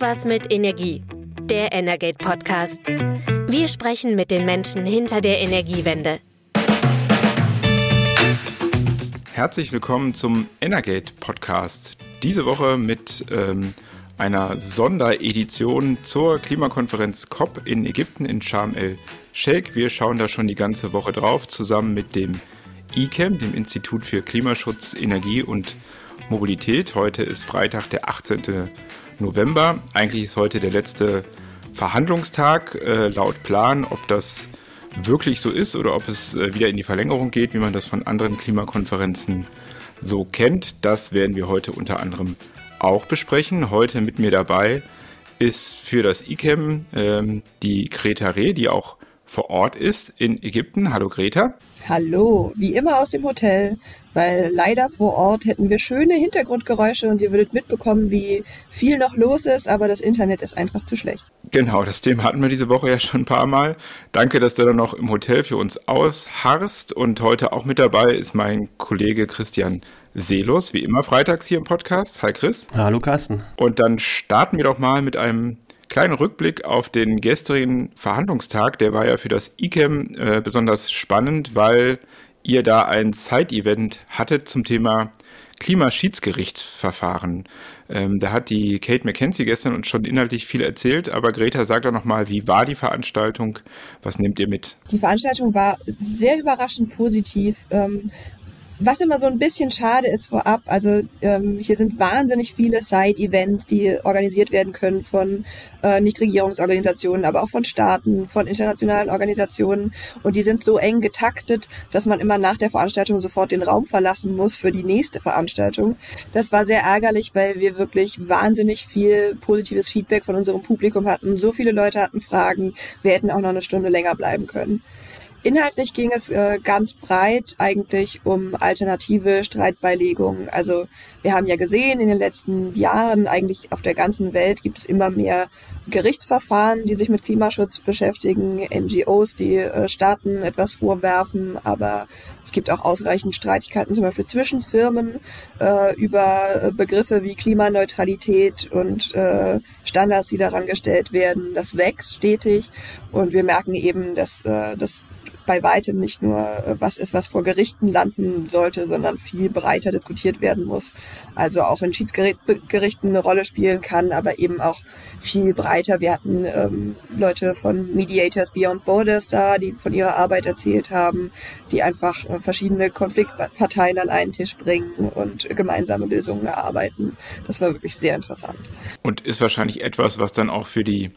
Irgendwas mit Energie. Der Energate Podcast. Wir sprechen mit den Menschen hinter der Energiewende. Herzlich willkommen zum Energate Podcast. Diese Woche mit ähm, einer Sonderedition zur Klimakonferenz COP in Ägypten in Sharm el-Sheikh. Wir schauen da schon die ganze Woche drauf, zusammen mit dem ICAM, dem Institut für Klimaschutz, Energie und Mobilität. Heute ist Freitag, der 18. November. Eigentlich ist heute der letzte Verhandlungstag äh, laut Plan. Ob das wirklich so ist oder ob es äh, wieder in die Verlängerung geht, wie man das von anderen Klimakonferenzen so kennt, das werden wir heute unter anderem auch besprechen. Heute mit mir dabei ist für das ICAM ähm, die Greta Reh, die auch vor Ort ist in Ägypten. Hallo Greta. Hallo, wie immer aus dem Hotel, weil leider vor Ort hätten wir schöne Hintergrundgeräusche und ihr würdet mitbekommen, wie viel noch los ist, aber das Internet ist einfach zu schlecht. Genau, das Thema hatten wir diese Woche ja schon ein paar Mal. Danke, dass du dann noch im Hotel für uns ausharrst und heute auch mit dabei ist mein Kollege Christian Seelos, wie immer freitags hier im Podcast. Hi Chris. Hallo Carsten. Und dann starten wir doch mal mit einem kleinen Rückblick auf den gestrigen Verhandlungstag. Der war ja für das ICAM äh, besonders spannend, weil ihr da ein Side-Event hattet zum Thema Klimaschiedsgerichtsverfahren. Ähm, da hat die Kate McKenzie gestern uns schon inhaltlich viel erzählt, aber Greta, sag doch nochmal, wie war die Veranstaltung? Was nehmt ihr mit? Die Veranstaltung war sehr überraschend positiv. Ähm, was immer so ein bisschen schade ist vorab, also ähm, hier sind wahnsinnig viele Side-Events, die organisiert werden können von äh, Nichtregierungsorganisationen, aber auch von Staaten, von internationalen Organisationen. Und die sind so eng getaktet, dass man immer nach der Veranstaltung sofort den Raum verlassen muss für die nächste Veranstaltung. Das war sehr ärgerlich, weil wir wirklich wahnsinnig viel positives Feedback von unserem Publikum hatten. So viele Leute hatten Fragen. Wir hätten auch noch eine Stunde länger bleiben können. Inhaltlich ging es äh, ganz breit eigentlich um alternative Streitbeilegungen. Also wir haben ja gesehen, in den letzten Jahren eigentlich auf der ganzen Welt gibt es immer mehr Gerichtsverfahren, die sich mit Klimaschutz beschäftigen, NGOs, die äh, Staaten etwas vorwerfen, aber es gibt auch ausreichend Streitigkeiten zum Beispiel zwischen Firmen äh, über Begriffe wie Klimaneutralität und äh, Standards, die daran gestellt werden. Das wächst stetig und wir merken eben, dass äh, das bei weitem nicht nur äh, was ist, was vor Gerichten landen sollte, sondern viel breiter diskutiert werden muss. Also auch in Schiedsgerichten eine Rolle spielen kann, aber eben auch viel breiter. Wir hatten ähm, Leute von Mediators Beyond Borders da, die von ihrer Arbeit erzählt haben, die einfach äh, verschiedene Konfliktparteien an einen Tisch bringen und gemeinsame Lösungen erarbeiten. Das war wirklich sehr interessant. Und ist wahrscheinlich etwas, was dann auch für die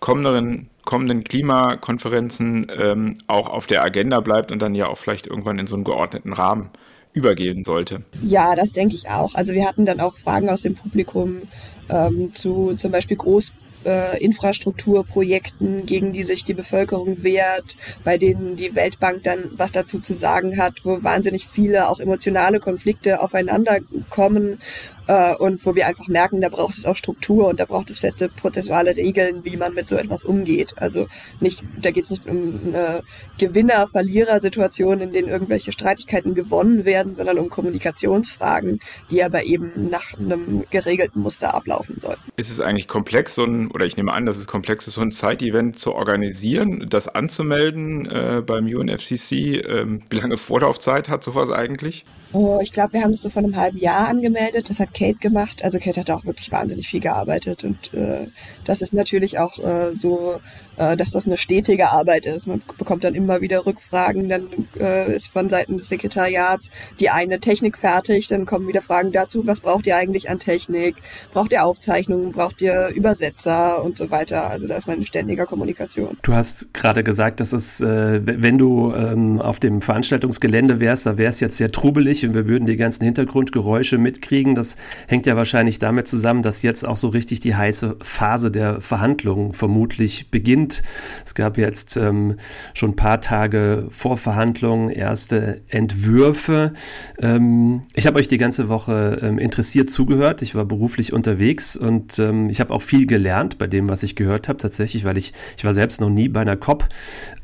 kommenden, kommenden Klimakonferenzen ähm, auch auf der Agenda bleibt und dann ja auch vielleicht irgendwann in so einen geordneten Rahmen übergehen sollte. Ja, das denke ich auch. Also wir hatten dann auch Fragen aus dem Publikum ähm, zu zum Beispiel Groß äh, Infrastrukturprojekten, gegen die sich die Bevölkerung wehrt, bei denen die Weltbank dann was dazu zu sagen hat, wo wahnsinnig viele auch emotionale Konflikte aufeinander kommen äh, und wo wir einfach merken, da braucht es auch Struktur und da braucht es feste prozessuale Regeln, wie man mit so etwas umgeht. Also nicht, da geht es nicht um eine Gewinner-Verlierer-Situation, in denen irgendwelche Streitigkeiten gewonnen werden, sondern um Kommunikationsfragen, die aber eben nach einem geregelten Muster ablaufen sollten. Ist es eigentlich komplex, so ein, oder ich nehme an, dass es komplex ist, so ein Side-Event zu organisieren, das anzumelden äh, beim UNFCC? Ähm, wie lange Vorlaufzeit hat sowas eigentlich? Oh, ich glaube, wir haben das so vor einem halben Jahr angemeldet. Das hat Kate gemacht. Also Kate hat auch wirklich wahnsinnig viel gearbeitet. Und äh, das ist natürlich auch äh, so, äh, dass das eine stetige Arbeit ist. Man bekommt dann immer wieder Rückfragen. Dann äh, ist von Seiten des Sekretariats die eine Technik fertig. Dann kommen wieder Fragen dazu, was braucht ihr eigentlich an Technik? Braucht ihr Aufzeichnungen? Braucht ihr Übersetzer und so weiter? Also da ist man in ständiger Kommunikation. Du hast gerade gesagt, dass es, äh, wenn du ähm, auf dem Veranstaltungsgelände wärst, da wäre es jetzt sehr trubelig und wir würden die ganzen Hintergrundgeräusche mitkriegen. Das hängt ja wahrscheinlich damit zusammen, dass jetzt auch so richtig die heiße Phase der Verhandlungen vermutlich beginnt. Es gab jetzt ähm, schon ein paar Tage vor Verhandlungen erste Entwürfe. Ähm, ich habe euch die ganze Woche ähm, interessiert zugehört. Ich war beruflich unterwegs und ähm, ich habe auch viel gelernt bei dem, was ich gehört habe, tatsächlich, weil ich, ich war selbst noch nie bei einer COP,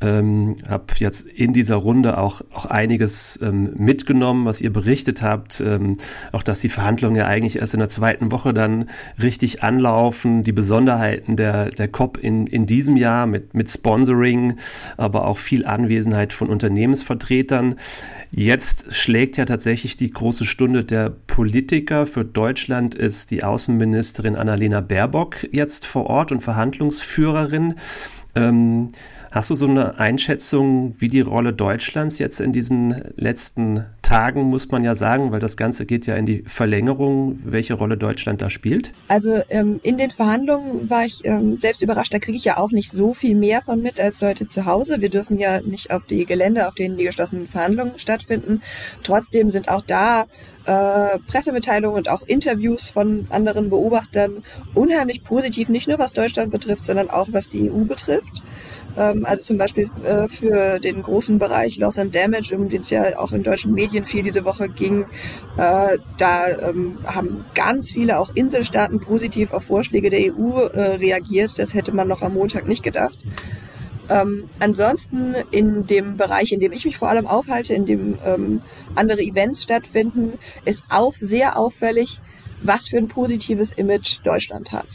ähm, habe jetzt in dieser Runde auch, auch einiges ähm, mitgenommen, was ihr ihr berichtet habt, ähm, auch dass die Verhandlungen ja eigentlich erst in der zweiten Woche dann richtig anlaufen, die Besonderheiten der, der COP in, in diesem Jahr mit, mit Sponsoring, aber auch viel Anwesenheit von Unternehmensvertretern. Jetzt schlägt ja tatsächlich die große Stunde der Politiker. Für Deutschland ist die Außenministerin Annalena Baerbock jetzt vor Ort und Verhandlungsführerin. Ähm, Hast du so eine Einschätzung, wie die Rolle Deutschlands jetzt in diesen letzten Tagen, muss man ja sagen, weil das Ganze geht ja in die Verlängerung, welche Rolle Deutschland da spielt? Also ähm, in den Verhandlungen war ich ähm, selbst überrascht. Da kriege ich ja auch nicht so viel mehr von mit als Leute zu Hause. Wir dürfen ja nicht auf die Gelände, auf denen die geschlossenen Verhandlungen stattfinden. Trotzdem sind auch da äh, Pressemitteilungen und auch Interviews von anderen Beobachtern unheimlich positiv, nicht nur was Deutschland betrifft, sondern auch was die EU betrifft. Ähm, also zum Beispiel äh, für den großen Bereich Loss and Damage, um den es ja auch in deutschen Medien viel diese Woche ging. Äh, da ähm, haben ganz viele auch Inselstaaten positiv auf Vorschläge der EU äh, reagiert. Das hätte man noch am Montag nicht gedacht. Ähm, ansonsten in dem Bereich, in dem ich mich vor allem aufhalte, in dem ähm, andere Events stattfinden, ist auch sehr auffällig, was für ein positives Image Deutschland hat.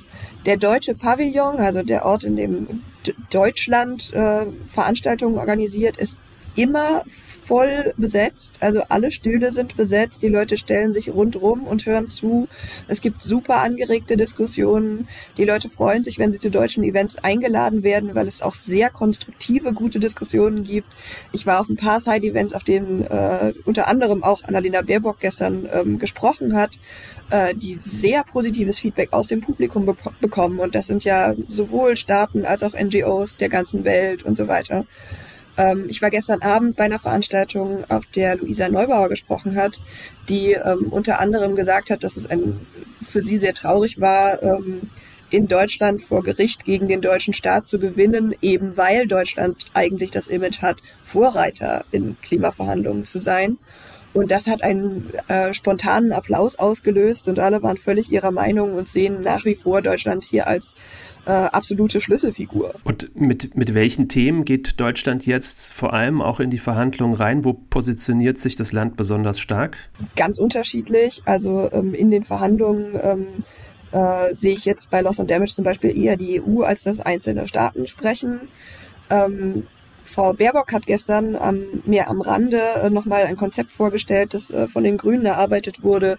Der deutsche Pavillon, also der Ort, in dem Deutschland äh, Veranstaltungen organisiert, ist immer voll besetzt. Also alle Stühle sind besetzt. Die Leute stellen sich rundrum und hören zu. Es gibt super angeregte Diskussionen. Die Leute freuen sich, wenn sie zu deutschen Events eingeladen werden, weil es auch sehr konstruktive, gute Diskussionen gibt. Ich war auf ein paar Side-Events, auf denen äh, unter anderem auch Annalena Baerbock gestern ähm, gesprochen hat, äh, die sehr positives Feedback aus dem Publikum be bekommen. Und das sind ja sowohl Staaten als auch NGOs der ganzen Welt und so weiter. Ähm, ich war gestern Abend bei einer Veranstaltung, auf der Luisa Neubauer gesprochen hat, die ähm, unter anderem gesagt hat, dass es ein, für sie sehr traurig war, ähm, in Deutschland vor Gericht gegen den deutschen Staat zu gewinnen, eben weil Deutschland eigentlich das Image hat, Vorreiter in Klimaverhandlungen zu sein. Und das hat einen äh, spontanen Applaus ausgelöst und alle waren völlig ihrer Meinung und sehen nach wie vor Deutschland hier als äh, absolute Schlüsselfigur. Und mit, mit welchen Themen geht Deutschland jetzt vor allem auch in die Verhandlungen rein? Wo positioniert sich das Land besonders stark? Ganz unterschiedlich. Also ähm, in den Verhandlungen ähm, äh, sehe ich jetzt bei Loss and Damage zum Beispiel eher die EU als das einzelne Staaten sprechen. Ähm, Frau Baerbock hat gestern ähm, mir am Rande äh, nochmal ein Konzept vorgestellt, das äh, von den Grünen erarbeitet wurde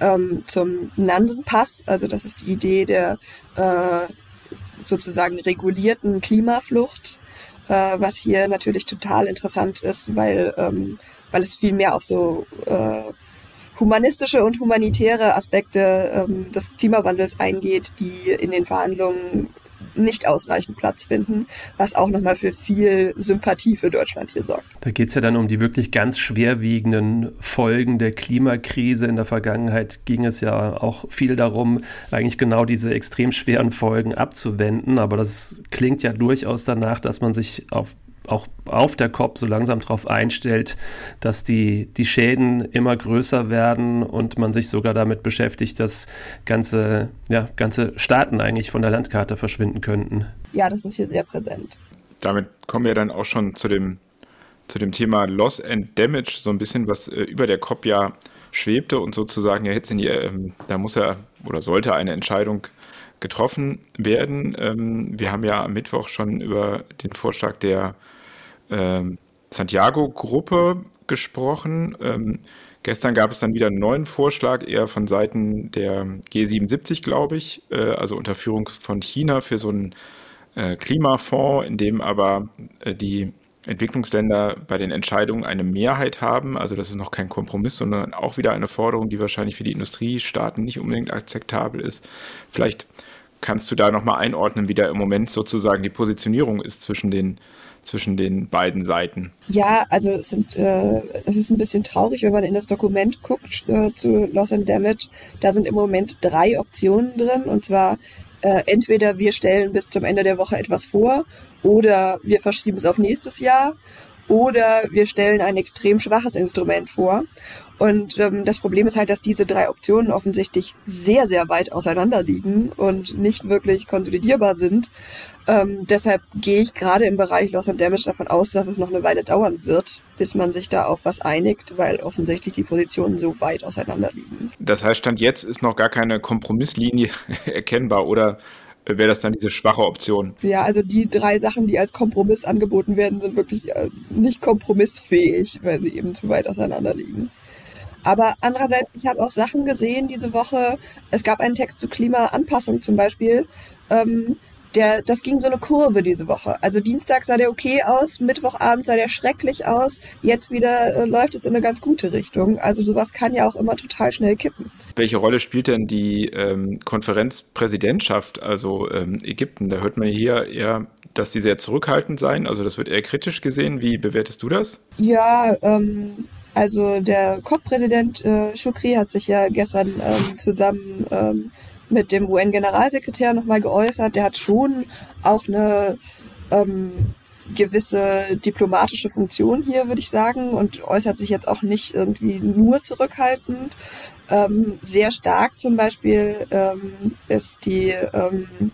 ähm, zum Nansenpass. Also das ist die Idee der äh, sozusagen regulierten Klimaflucht, äh, was hier natürlich total interessant ist, weil, ähm, weil es viel mehr auf so äh, humanistische und humanitäre Aspekte ähm, des Klimawandels eingeht, die in den Verhandlungen nicht ausreichend Platz finden, was auch nochmal für viel Sympathie für Deutschland hier sorgt. Da geht es ja dann um die wirklich ganz schwerwiegenden Folgen der Klimakrise. In der Vergangenheit ging es ja auch viel darum, eigentlich genau diese extrem schweren Folgen abzuwenden. Aber das klingt ja durchaus danach, dass man sich auf auch auf der COP so langsam darauf einstellt, dass die, die Schäden immer größer werden und man sich sogar damit beschäftigt, dass ganze, ja, ganze Staaten eigentlich von der Landkarte verschwinden könnten. Ja, das ist hier sehr präsent. Damit kommen wir dann auch schon zu dem, zu dem Thema Loss and Damage, so ein bisschen, was äh, über der COP ja schwebte und sozusagen ja jetzt in die, ähm, da muss er oder sollte eine Entscheidung getroffen werden. Ähm, wir haben ja am Mittwoch schon über den Vorschlag der ähm, Santiago-Gruppe gesprochen. Ähm, gestern gab es dann wieder einen neuen Vorschlag, eher von Seiten der G77, glaube ich, äh, also unter Führung von China für so einen äh, Klimafonds, in dem aber äh, die Entwicklungsländer bei den Entscheidungen eine Mehrheit haben. Also das ist noch kein Kompromiss, sondern auch wieder eine Forderung, die wahrscheinlich für die Industriestaaten nicht unbedingt akzeptabel ist. Vielleicht kannst du da nochmal einordnen, wie da im Moment sozusagen die Positionierung ist zwischen den zwischen den beiden Seiten. Ja, also es, sind, äh, es ist ein bisschen traurig, wenn man in das Dokument guckt äh, zu Loss and Damage. Da sind im Moment drei Optionen drin und zwar äh, entweder wir stellen bis zum Ende der Woche etwas vor oder wir verschieben es auf nächstes Jahr oder wir stellen ein extrem schwaches Instrument vor. Und ähm, das Problem ist halt, dass diese drei Optionen offensichtlich sehr, sehr weit auseinander liegen und nicht wirklich konsolidierbar sind. Ähm, deshalb gehe ich gerade im Bereich Loss and Damage davon aus, dass es noch eine Weile dauern wird, bis man sich da auf was einigt, weil offensichtlich die Positionen so weit auseinander liegen. Das heißt, Stand jetzt ist noch gar keine Kompromisslinie erkennbar oder wäre das dann diese schwache Option? Ja, also die drei Sachen, die als Kompromiss angeboten werden, sind wirklich äh, nicht kompromissfähig, weil sie eben zu weit auseinander liegen. Aber andererseits, ich habe auch Sachen gesehen diese Woche. Es gab einen Text zu Klimaanpassung zum Beispiel. Ähm, der, das ging so eine Kurve diese Woche. Also Dienstag sah der okay aus, Mittwochabend sah der schrecklich aus, jetzt wieder äh, läuft es in eine ganz gute Richtung. Also sowas kann ja auch immer total schnell kippen. Welche Rolle spielt denn die ähm, Konferenzpräsidentschaft, also ähm, Ägypten? Da hört man hier eher, dass sie sehr zurückhaltend seien. Also das wird eher kritisch gesehen. Wie bewertest du das? Ja, ähm, also der COP-Präsident äh, Shukri hat sich ja gestern ähm, zusammen ähm, mit dem UN-Generalsekretär nochmal geäußert. Der hat schon auch eine ähm, gewisse diplomatische Funktion hier, würde ich sagen, und äußert sich jetzt auch nicht irgendwie nur zurückhaltend. Ähm, sehr stark zum Beispiel ähm, ist die ähm,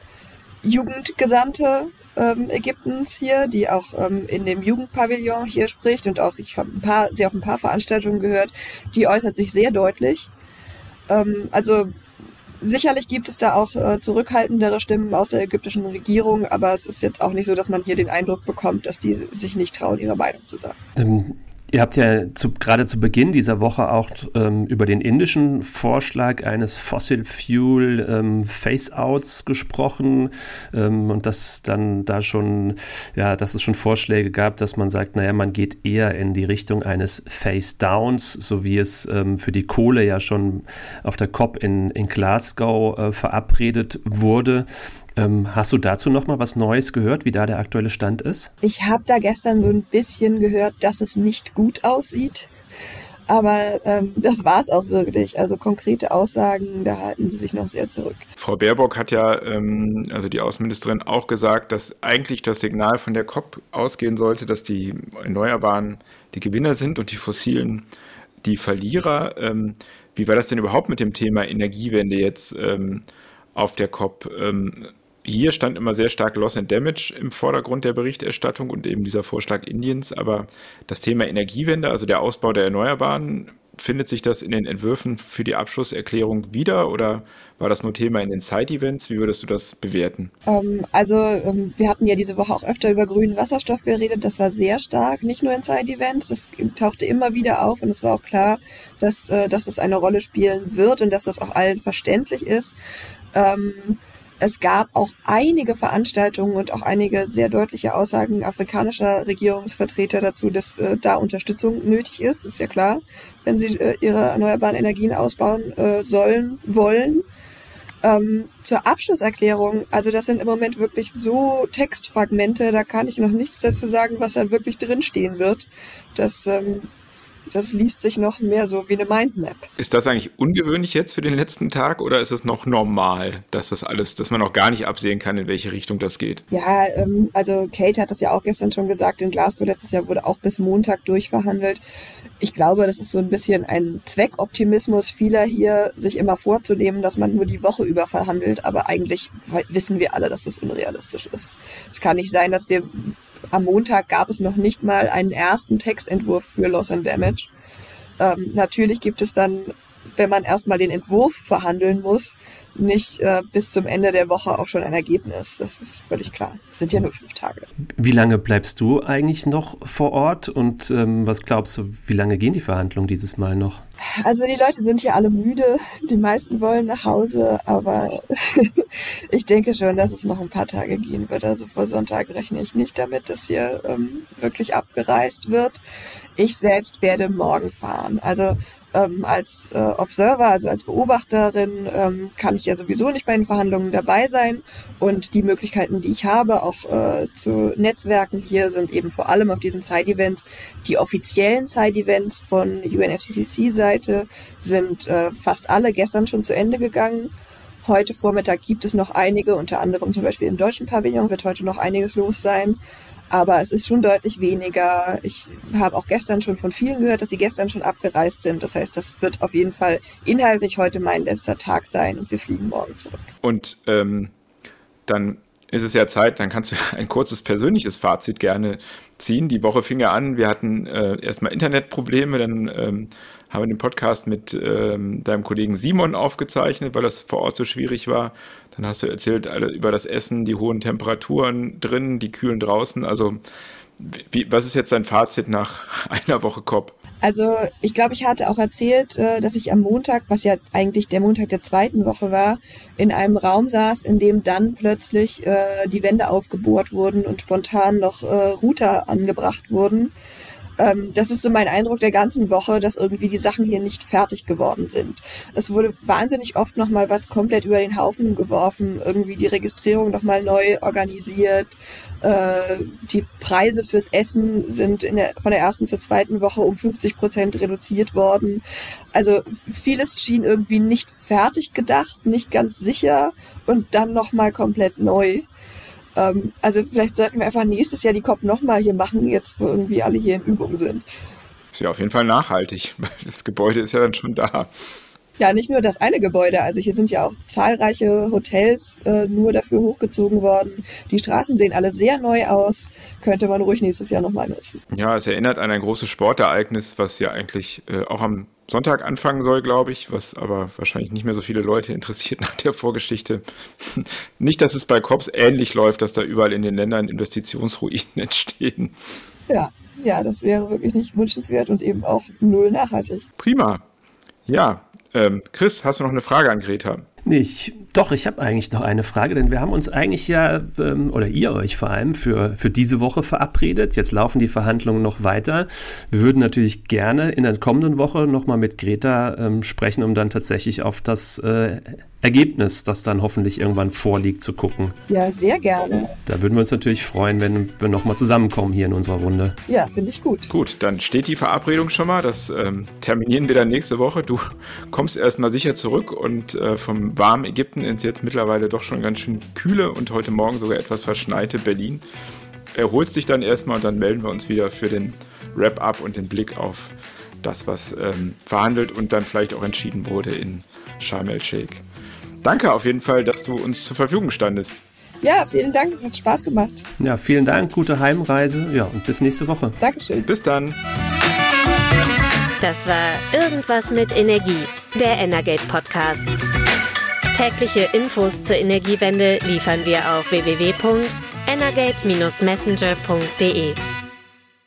Jugendgesandte ähm, Ägyptens hier, die auch ähm, in dem Jugendpavillon hier spricht und auch, ich habe sie auf ein paar Veranstaltungen gehört, die äußert sich sehr deutlich. Ähm, also sicherlich gibt es da auch äh, zurückhaltendere Stimmen aus der ägyptischen Regierung, aber es ist jetzt auch nicht so, dass man hier den Eindruck bekommt, dass die sich nicht trauen, ihre Meinung zu sagen. Ihr habt ja zu, gerade zu Beginn dieser Woche auch ähm, über den indischen Vorschlag eines Fossil Fuel ähm, Face-Outs gesprochen ähm, und dass dann da schon, ja, dass es schon Vorschläge gab, dass man sagt, naja, man geht eher in die Richtung eines Face-Downs, so wie es ähm, für die Kohle ja schon auf der COP in, in Glasgow äh, verabredet wurde. Ähm, hast du dazu noch mal was Neues gehört, wie da der aktuelle Stand ist? Ich habe da gestern so ein bisschen gehört, dass es nicht gut aussieht. Aber ähm, das war es auch wirklich. Also konkrete Aussagen, da halten sie sich noch sehr zurück. Frau Baerbock hat ja, ähm, also die Außenministerin, auch gesagt, dass eigentlich das Signal von der COP ausgehen sollte, dass die Erneuerbaren die Gewinner sind und die fossilen die Verlierer. Ähm, wie war das denn überhaupt mit dem Thema Energiewende jetzt ähm, auf der COP? Hier stand immer sehr stark Loss and Damage im Vordergrund der Berichterstattung und eben dieser Vorschlag Indiens. Aber das Thema Energiewende, also der Ausbau der Erneuerbaren, findet sich das in den Entwürfen für die Abschlusserklärung wieder oder war das nur Thema in den Side-Events? Wie würdest du das bewerten? Ähm, also ähm, wir hatten ja diese Woche auch öfter über grünen Wasserstoff geredet. Das war sehr stark, nicht nur in Side-Events. Das tauchte immer wieder auf und es war auch klar, dass, äh, dass es eine Rolle spielen wird und dass das auch allen verständlich ist. Ähm, es gab auch einige Veranstaltungen und auch einige sehr deutliche Aussagen afrikanischer Regierungsvertreter dazu, dass äh, da Unterstützung nötig ist. Ist ja klar, wenn sie äh, ihre erneuerbaren Energien ausbauen äh, sollen, wollen. Ähm, zur Abschlusserklärung, also das sind im Moment wirklich so Textfragmente, da kann ich noch nichts dazu sagen, was da wirklich drinstehen wird. Das ähm, das liest sich noch mehr so wie eine Mindmap. Ist das eigentlich ungewöhnlich jetzt für den letzten Tag oder ist es noch normal, dass das alles, dass man auch gar nicht absehen kann, in welche Richtung das geht? Ja, ähm, also Kate hat das ja auch gestern schon gesagt, in Glasgow letztes Jahr wurde auch bis Montag durchverhandelt. Ich glaube, das ist so ein bisschen ein Zweckoptimismus vieler hier, sich immer vorzunehmen, dass man nur die Woche über verhandelt, aber eigentlich wissen wir alle, dass das unrealistisch ist. Es kann nicht sein, dass wir am Montag gab es noch nicht mal einen ersten Textentwurf für Loss and Damage. Ähm, natürlich gibt es dann, wenn man erstmal den Entwurf verhandeln muss, nicht äh, bis zum Ende der Woche auch schon ein Ergebnis. Das ist völlig klar. Es sind ja nur fünf Tage. Wie lange bleibst du eigentlich noch vor Ort und ähm, was glaubst du, wie lange gehen die Verhandlungen dieses Mal noch? Also die Leute sind hier alle müde. Die meisten wollen nach Hause, aber ich denke schon, dass es noch ein paar Tage gehen wird. Also vor Sonntag rechne ich nicht damit, dass hier ähm, wirklich abgereist wird. Ich selbst werde morgen fahren. Also ähm, als äh, Observer, also als Beobachterin, ähm, kann ich ja sowieso nicht bei den Verhandlungen dabei sein. Und die Möglichkeiten, die ich habe, auch äh, zu Netzwerken hier, sind eben vor allem auf diesen Side-Events. Die offiziellen Side-Events von UNFCCC-Seite sind äh, fast alle gestern schon zu Ende gegangen. Heute Vormittag gibt es noch einige, unter anderem zum Beispiel im deutschen Pavillon wird heute noch einiges los sein. Aber es ist schon deutlich weniger. Ich habe auch gestern schon von vielen gehört, dass sie gestern schon abgereist sind. Das heißt, das wird auf jeden Fall inhaltlich heute mein letzter Tag sein und wir fliegen morgen zurück. Und ähm, dann ist es ja Zeit, dann kannst du ein kurzes persönliches Fazit gerne ziehen. Die Woche fing ja an, wir hatten äh, erstmal Internetprobleme, dann ähm, haben wir den Podcast mit ähm, deinem Kollegen Simon aufgezeichnet, weil das vor Ort so schwierig war. Dann hast du erzählt alle über das Essen, die hohen Temperaturen drin, die kühlen draußen. Also wie, was ist jetzt dein Fazit nach einer Woche COP? Also ich glaube, ich hatte auch erzählt, äh, dass ich am Montag, was ja eigentlich der Montag der zweiten Woche war, in einem Raum saß, in dem dann plötzlich äh, die Wände aufgebohrt wurden und spontan noch äh, Router angebracht wurden. Ähm, das ist so mein Eindruck der ganzen Woche, dass irgendwie die Sachen hier nicht fertig geworden sind. Es wurde wahnsinnig oft nochmal was komplett über den Haufen geworfen, irgendwie die Registrierung nochmal neu organisiert. Äh, die Preise fürs Essen sind in der, von der ersten zur zweiten Woche um 50 Prozent reduziert worden. Also vieles schien irgendwie nicht fertig gedacht, nicht ganz sicher und dann nochmal komplett neu. Ähm, also vielleicht sollten wir einfach nächstes Jahr die COP nochmal hier machen, jetzt wo irgendwie alle hier in Übung sind. Ist ja auf jeden Fall nachhaltig, weil das Gebäude ist ja dann schon da. Ja, nicht nur das eine Gebäude, also hier sind ja auch zahlreiche Hotels äh, nur dafür hochgezogen worden. Die Straßen sehen alle sehr neu aus, könnte man ruhig nächstes Jahr nochmal nutzen. Ja, es erinnert an ein großes Sportereignis, was ja eigentlich äh, auch am Sonntag anfangen soll, glaube ich, was aber wahrscheinlich nicht mehr so viele Leute interessiert nach der Vorgeschichte. nicht, dass es bei COPs ähnlich läuft, dass da überall in den Ländern Investitionsruinen entstehen. Ja, ja, das wäre wirklich nicht wünschenswert und eben auch null nachhaltig. Prima. Ja, ähm, Chris, hast du noch eine Frage an Greta? Nicht. Doch, ich habe eigentlich noch eine Frage, denn wir haben uns eigentlich ja, ähm, oder ihr euch vor allem, für, für diese Woche verabredet. Jetzt laufen die Verhandlungen noch weiter. Wir würden natürlich gerne in der kommenden Woche nochmal mit Greta ähm, sprechen, um dann tatsächlich auf das äh, Ergebnis, das dann hoffentlich irgendwann vorliegt, zu gucken. Ja, sehr gerne. Da würden wir uns natürlich freuen, wenn wir nochmal zusammenkommen hier in unserer Runde. Ja, finde ich gut. Gut, dann steht die Verabredung schon mal. Das ähm, terminieren wir dann nächste Woche. Du kommst erstmal sicher zurück und äh, vom warmen Ägypten ins jetzt mittlerweile doch schon ganz schön kühle und heute Morgen sogar etwas verschneite Berlin. Erholst dich dann erstmal und dann melden wir uns wieder für den Wrap-up und den Blick auf das, was ähm, verhandelt und dann vielleicht auch entschieden wurde in Sharm el-Sheikh. Danke auf jeden Fall, dass du uns zur Verfügung standest. Ja, vielen Dank, es hat Spaß gemacht. Ja, vielen Dank, gute Heimreise. Ja, und bis nächste Woche. Dankeschön. Bis dann. Das war Irgendwas mit Energie, der Energate Podcast. Tägliche Infos zur Energiewende liefern wir auf www.energate-messenger.de.